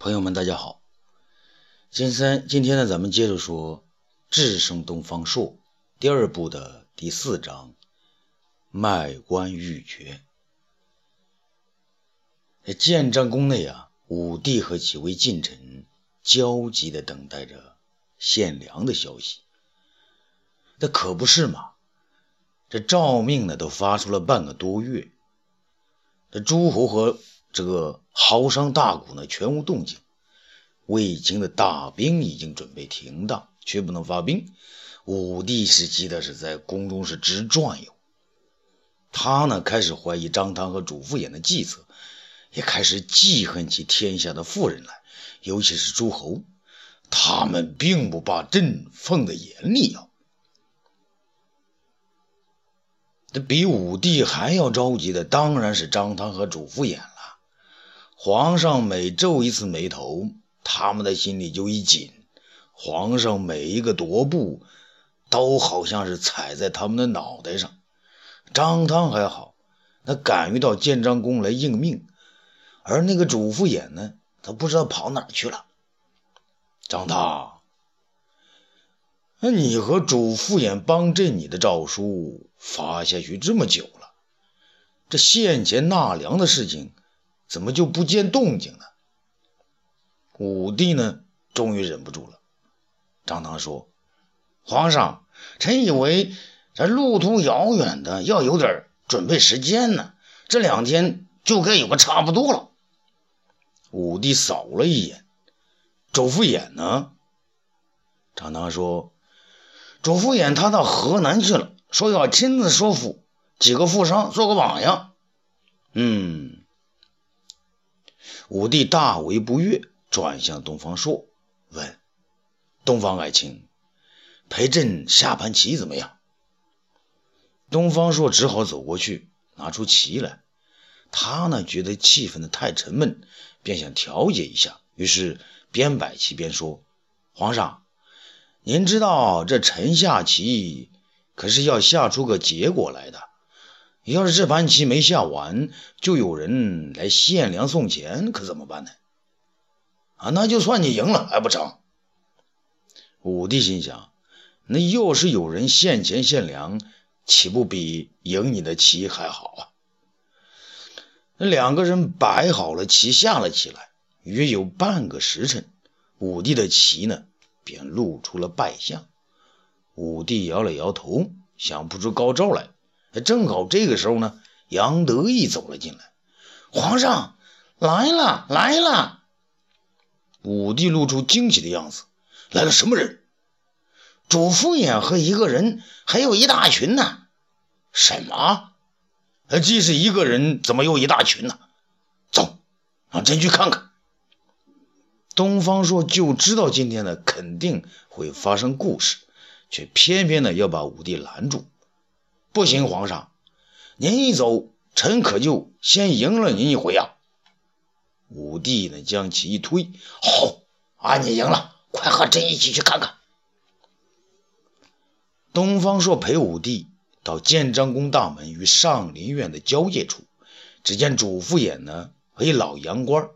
朋友们，大家好。今三今天呢，咱们接着说《智胜东方朔》第二部的第四章“卖官鬻爵”。建章宫内啊，武帝和几位近臣焦急地等待着献粮的消息。那可不是嘛？这诏命呢，都发出了半个多月，这诸侯和这个豪商大贾呢，全无动静。魏青的大兵已经准备停当，却不能发兵。武帝是急的是在宫中是直转悠。他呢，开始怀疑张汤和主父偃的计策，也开始记恨起天下的富人来，尤其是诸侯，他们并不把朕放在眼里啊。这比武帝还要着急的，当然是张汤和主父偃了。皇上每皱一次眉头，他们的心里就一紧。皇上每一个踱步，都好像是踩在他们的脑袋上。张汤还好，他敢于到建章宫来应命，而那个主父偃呢，他不知道跑哪去了。张汤，那你和主父偃帮朕你的诏书发下去这么久了，这献钱纳粮的事情。怎么就不见动静呢？武帝呢，终于忍不住了。张汤说：“皇上，臣以为这路途遥远的，要有点准备时间呢。这两天就该有个差不多了。”武帝扫了一眼，周敷衍呢？张汤说：“周敷衍他到河南去了，说要亲自说服几个富商，做个榜样。”嗯。武帝大为不悦，转向东方朔问：“东方爱卿，陪朕下盘棋怎么样？”东方朔只好走过去，拿出棋来。他呢，觉得气氛的太沉闷，便想调节一下，于是边摆棋边说：“皇上，您知道这臣下棋可是要下出个结果来的。”要是这盘棋没下完，就有人来献粮送钱，可怎么办呢？啊，那就算你赢了还不成？武帝心想，那要是有人献钱献粮，岂不比赢你的棋还好啊？那两个人摆好了棋，下了棋来，约有半个时辰，武帝的棋呢，便露出了败相。武帝摇了摇头，想不出高招来。正好这个时候呢，杨得意走了进来。皇上来了，来了！武帝露出惊喜的样子。来了什么人？主父偃和一个人，还有一大群呢。什么？既是一个人，怎么又一大群呢？走，让朕去看看。东方朔就知道今天呢肯定会发生故事，却偏偏呢要把武帝拦住。不行，皇上，您一走，臣可就先赢了您一回啊！武帝呢，将其一推，好，啊，你赢了，快和朕一起去看看。东方朔陪武帝到建章宫大门与上林苑的交界处，只见主父偃呢和一老洋官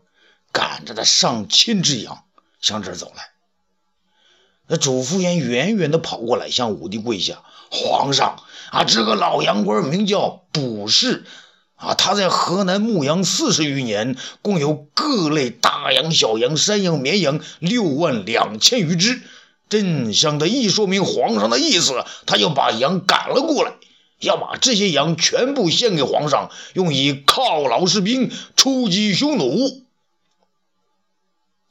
赶着他上千只羊向这儿走来。那主父偃远远的跑过来，向武帝跪下：“皇上啊，这个老洋官名叫卜氏啊，他在河南牧羊四十余年，共有各类大羊、小羊、山羊、绵羊六万两千余只。朕向他一说明皇上的意思，他就把羊赶了过来，要把这些羊全部献给皇上，用以犒劳士兵，出击匈奴。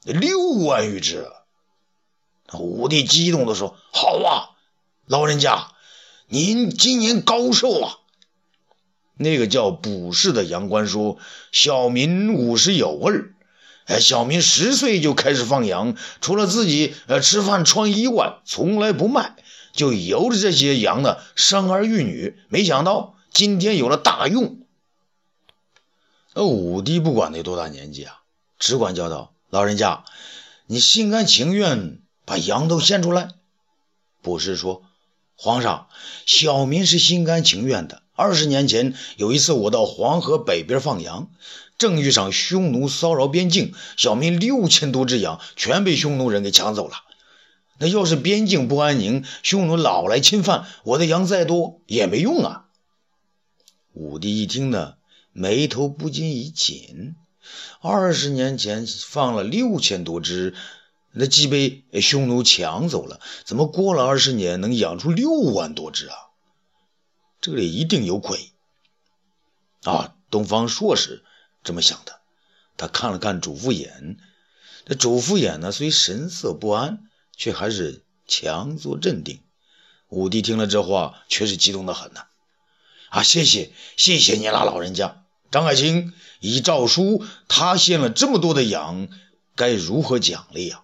六万余只。”武帝激动地说：“好啊，老人家，您今年高寿啊？”那个叫卜氏的阳官说：“小民五十有二，哎，小民十岁就开始放羊，除了自己呃吃饭穿衣外，从来不卖，就由着这些羊呢生儿育女。没想到今天有了大用。”那武帝不管他多大年纪啊，只管叫道：“老人家，你心甘情愿？”把羊都献出来，卜氏说：“皇上，小民是心甘情愿的。二十年前有一次，我到黄河北边放羊，正遇上匈奴骚扰边境，小民六千多只羊全被匈奴人给抢走了。那要是边境不安宁，匈奴老来侵犯，我的羊再多也没用啊。武帝一听呢，眉头不禁一紧。二十年前放了六千多只。那既被匈奴抢走了，怎么过了二十年能养出六万多只啊？这里一定有鬼啊！东方朔是这么想的。他看了看主父偃，这主父偃呢，虽神色不安，却还是强作镇定。武帝听了这话，却是激动的很呐！啊，谢谢谢谢你了，老人家。张爱卿以诏书，他献了这么多的羊，该如何奖励呀？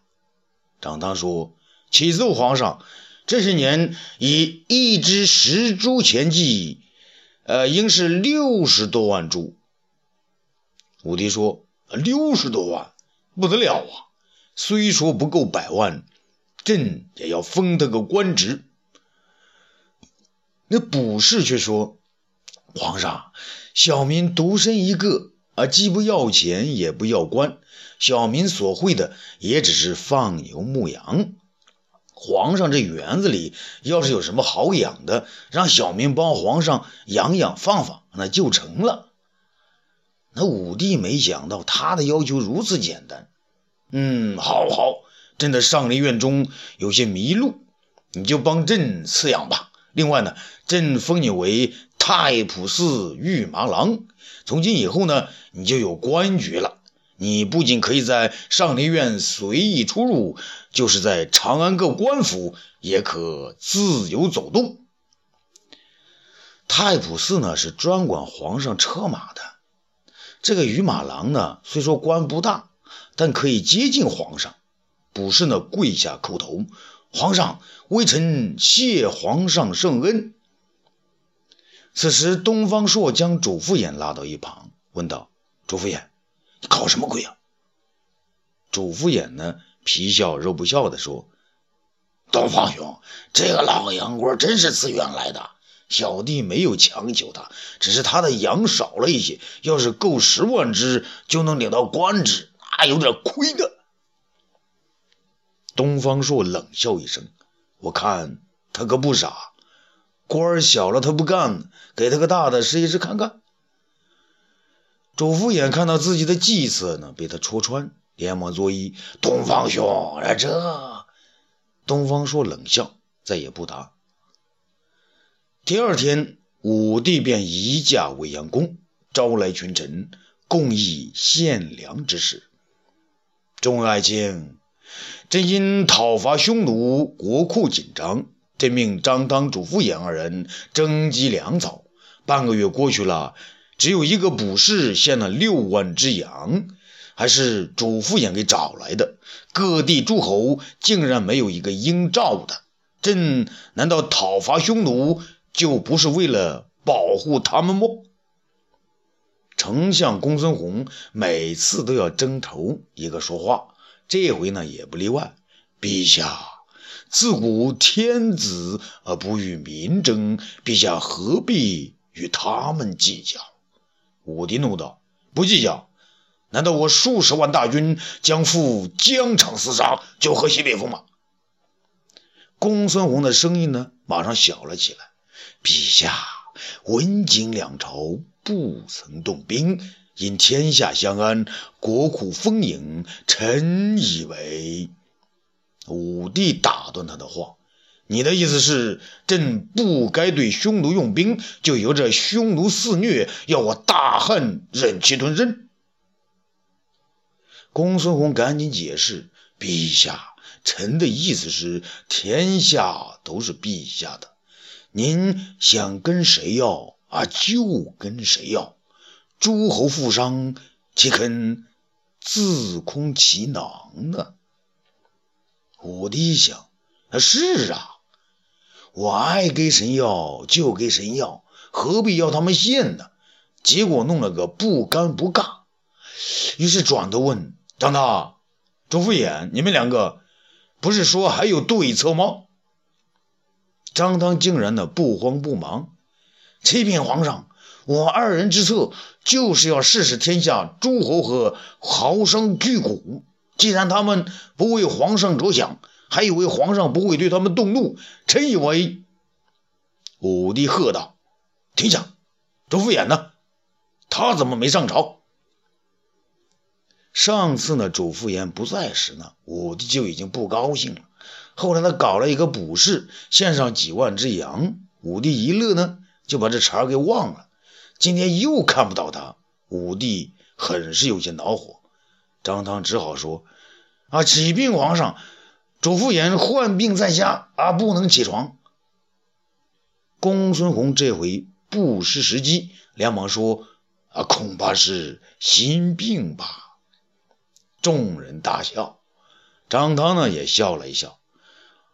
张汤说：“启奏皇上，这些年以一只十株钱计，呃，应是六十多万株。”武帝说：“六十多万，不得了啊！虽说不够百万，朕也要封他个官职。”那卜氏却说：“皇上，小民独身一个，啊，既不要钱，也不要官。”小民所会的也只是放牛牧羊。皇上这园子里要是有什么好养的，让小民帮皇上养养放放，那就成了。那武帝没想到他的要求如此简单。嗯，好好，朕的上林苑中有些麋鹿，你就帮朕饲养吧。另外呢，朕封你为太仆寺御马郎，从今以后呢，你就有官爵了。你不仅可以在上林苑随意出入，就是在长安各官府也可自由走动。太仆寺呢是专管皇上车马的，这个御马郎呢虽说官不大，但可以接近皇上。不是呢跪下叩头：“皇上，微臣谢皇上圣恩。”此时，东方朔将主父偃拉到一旁，问道：“主父偃。”你搞什么鬼啊？主父偃呢，皮笑肉不笑的说：“东方兄，这个老杨官真是自愿来的，小弟没有强求他，只是他的羊少了一些，要是够十万只，就能领到官职，那有点亏的。”东方朔冷笑一声：“我看他可不傻，官儿小了他不干，给他个大的试一试看看。”主父偃看到自己的计策呢，被他戳穿，连忙作揖：“东方兄，这……”东方朔冷笑，再也不答。第二天，武帝便移驾未央宫，招来群臣，共议献粮之事。众爱卿，朕因讨伐匈奴，国库紧张，朕命张汤、主父偃二人征集粮草。半个月过去了。只有一个卜士献了六万只羊，还是主父偃给找来的。各地诸侯竟然没有一个应召的。朕难道讨伐匈奴就不是为了保护他们吗？丞相公孙弘每次都要争头一个说话，这回呢也不例外。陛下，自古天子而不与民争，陛下何必与他们计较？武帝怒道：“不计较？难道我数十万大军将赴疆场厮杀，就喝西北风吗？”公孙弘的声音呢，马上小了起来：“陛下，文景两朝不曾动兵，因天下相安，国库丰盈。臣以为……”武帝打断他的话。你的意思是，朕不该对匈奴用兵，就由着匈奴肆虐，要我大汉忍气吞声？公孙弘赶紧解释：“陛下，臣的意思是，天下都是陛下的，您想跟谁要啊，就跟谁要。诸侯富商岂肯自空其囊呢？”武帝想：“是啊。”我爱给谁要就给谁要，何必要他们献呢？结果弄了个不干不尬。于是转头问张大、朱福衍：“你们两个不是说还有对策吗？”张汤竟然呢不慌不忙，启禀皇上，我二人之策就是要试试天下诸侯和豪商巨贾，既然他们不为皇上着想，还以为皇上不会对他们动怒，臣以为。武帝喝道：“停下！周复衍呢？他怎么没上朝？”上次呢，主父偃不在时呢，武帝就已经不高兴了。后来他搞了一个卜事，献上几万只羊，武帝一乐呢，就把这茬给忘了。今天又看不到他，武帝很是有些恼火。张汤只好说：“啊，启禀皇上，主父偃患病在家，啊，不能起床。”公孙弘这回不失时机，连忙说：“啊，恐怕是心病吧。”众人大笑，张汤呢也笑了一笑。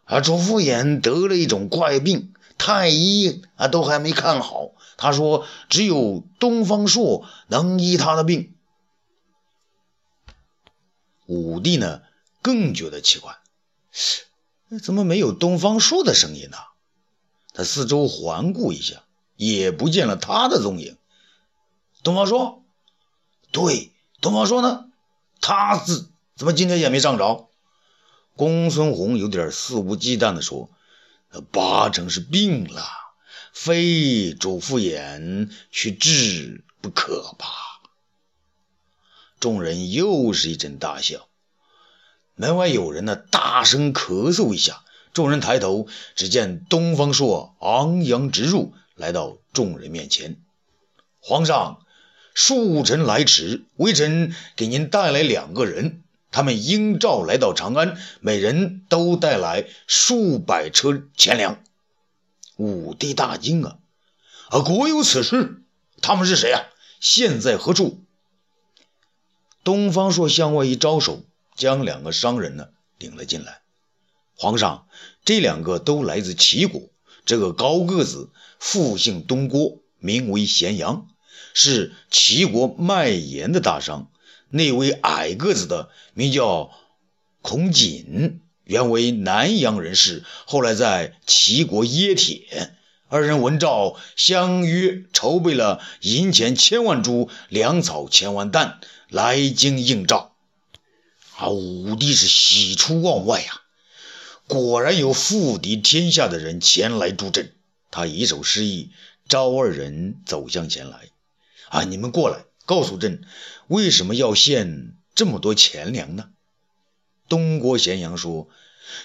啊，主父偃得了一种怪病，太医啊都还没看好。他说只有东方朔能医他的病。武帝呢更觉得奇怪，怎么没有东方朔的声音呢？他四周环顾一下，也不见了他的踪影。东方朔，对，东方朔呢？他是怎么今天也没上着？公孙弘有点肆无忌惮地说：“八成是病了，非主父偃去治不可吧？”众人又是一阵大笑。门外有人呢，大声咳嗽一下。众人抬头，只见东方朔昂扬直入，来到众人面前。皇上。恕臣来迟，微臣给您带来两个人，他们应召来到长安，每人都带来数百车钱粮。武帝大惊啊！啊，国有此事？他们是谁啊？现在何处？东方朔向外一招手，将两个商人呢领了进来。皇上，这两个都来自齐国。这个高个子，复姓东郭，名为咸阳。是齐国卖盐的大商，那位矮个子的名叫孔瑾，原为南阳人士，后来在齐国冶铁。二人闻诏，相约筹备了银钱千万株，粮草千万担，来京应召。啊，武帝是喜出望外呀！果然有负敌天下的人前来助阵。他以手示意，招二人走向前来。啊！你们过来，告诉朕，为什么要献这么多钱粮呢？东郭咸阳说：“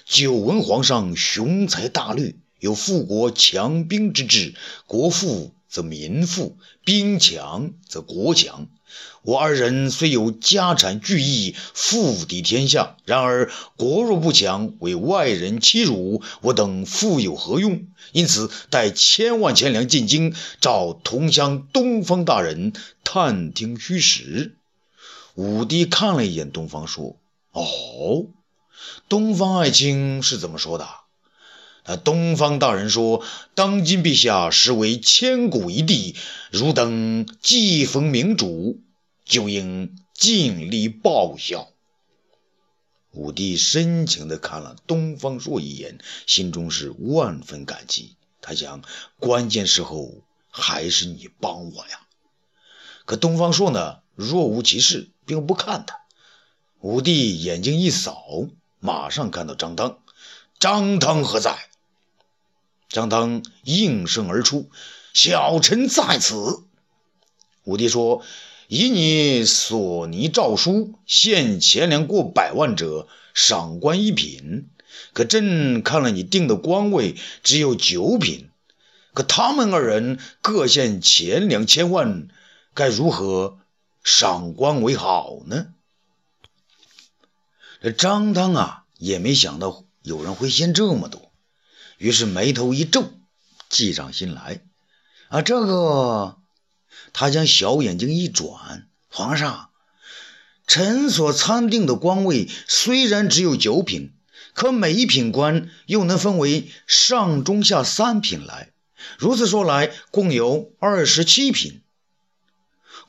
久闻皇上雄才大略，有富国强兵之志。国富则民富，兵强则国强。我二人虽有家产巨亿，富抵天下，然而国若不强，为外人欺辱，我等富有何用？因此带千万钱粮进京，召同乡东方大人探听虚实。武帝看了一眼东方，说：“哦，东方爱卿是怎么说的？”那东方大人说：“当今陛下实为千古一帝，汝等既逢明主，就应尽力报效。”武帝深情地看了东方朔一眼，心中是万分感激。他想，关键时候还是你帮我呀。可东方朔呢，若无其事，并不看他。武帝眼睛一扫，马上看到张汤。张汤何在？张汤应声而出：“小臣在此。”武帝说：“以你所拟诏书，献钱粮过百万者，赏官一品。可朕看了你定的官位，只有九品。可他们二人各献钱粮千万，该如何赏官为好呢？”这张汤啊，也没想到有人会献这么多。于是眉头一皱，计上心来。啊，这个，他将小眼睛一转，皇上，臣所参定的官位虽然只有九品，可每一品官又能分为上中下三品来，如此说来，共有二十七品。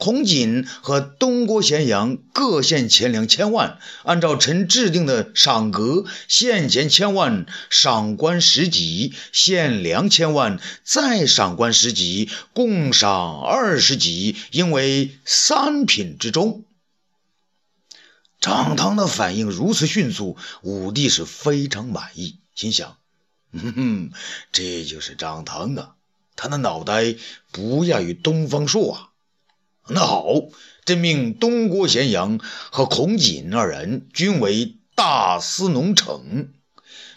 孔景和东郭咸阳各献钱粮千万，按照臣制定的赏格，献钱千万，赏官十级；献粮千万，再赏官十级，共赏二十级，应为三品之中。张汤的反应如此迅速，武帝是非常满意，心想：“哼哼，这就是张汤啊，他的脑袋不亚于东方朔啊。”那好，朕命东郭咸阳和孔瑾二人均为大司农丞，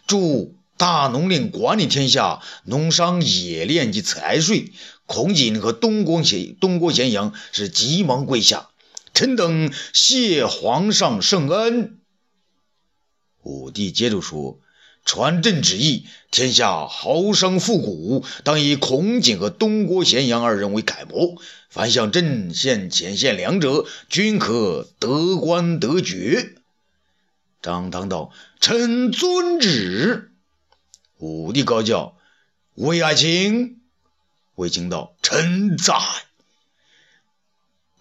驻大农令管理天下农商冶炼及财税。孔瑾和东郭咸东郭咸阳是急忙跪下，臣等谢皇上圣恩。武帝接着说。传朕旨意，天下豪商富贾，当以孔景和东郭咸阳二人为楷模。凡向朕献钱献粮者，均可得官得爵。张汤道：“臣遵旨。”武帝高叫：“魏爱卿！”魏青道：“臣在。”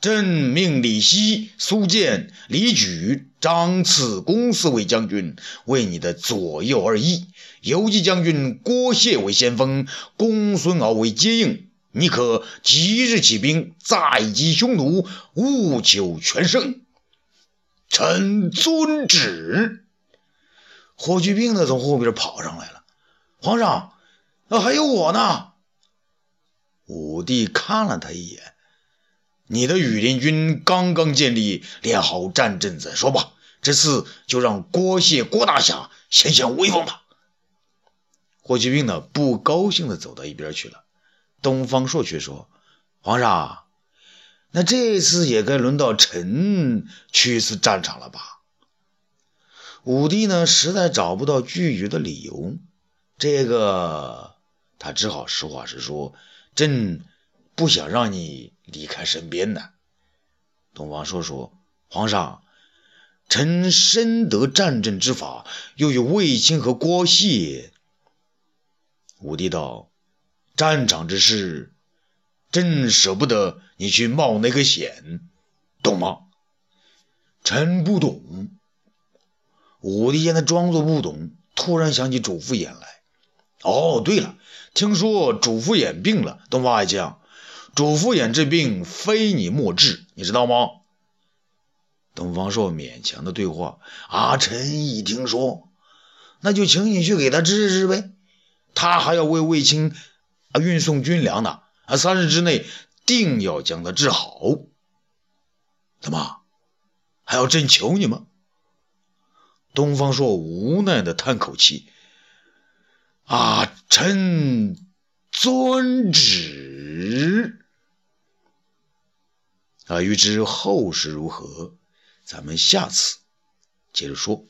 朕命李希、苏建、李举、张次公四位将军为你的左右二翼，游击将军郭谢为先锋，公孙敖为接应。你可即日起兵，再击匈奴，务求全胜。臣遵旨。霍去病呢，从后边跑上来了。皇上，那还有我呢。武帝看了他一眼。你的羽林军刚刚建立，练好战阵再说吧。这次就让郭谢、郭大侠显显威风吧。霍去病呢，不高兴地走到一边去了。东方朔却说：“皇上，那这次也该轮到臣去一次战场了吧？”武帝呢，实在找不到拒绝的理由，这个他只好实话实说：“朕。”不想让你离开身边呢。东方朔说：“皇上，臣深得战阵之法，又有卫青和郭谢。”武帝道：“战场之事，朕舍不得你去冒那个险，懂吗？”臣不懂。武帝见他装作不懂，突然想起主父偃来。哦，对了，听说主父偃病了，东方爱将。主父偃这病，非你莫治，你知道吗？东方朔勉强的对话：“阿，臣一听说，那就请你去给他治治呗。他还要为卫青啊运送军粮呢，啊，三日之内定要将他治好。怎么还要朕求你吗？”东方朔无奈的叹口气：“啊，臣遵旨。”啊，欲知后事如何，咱们下次接着说。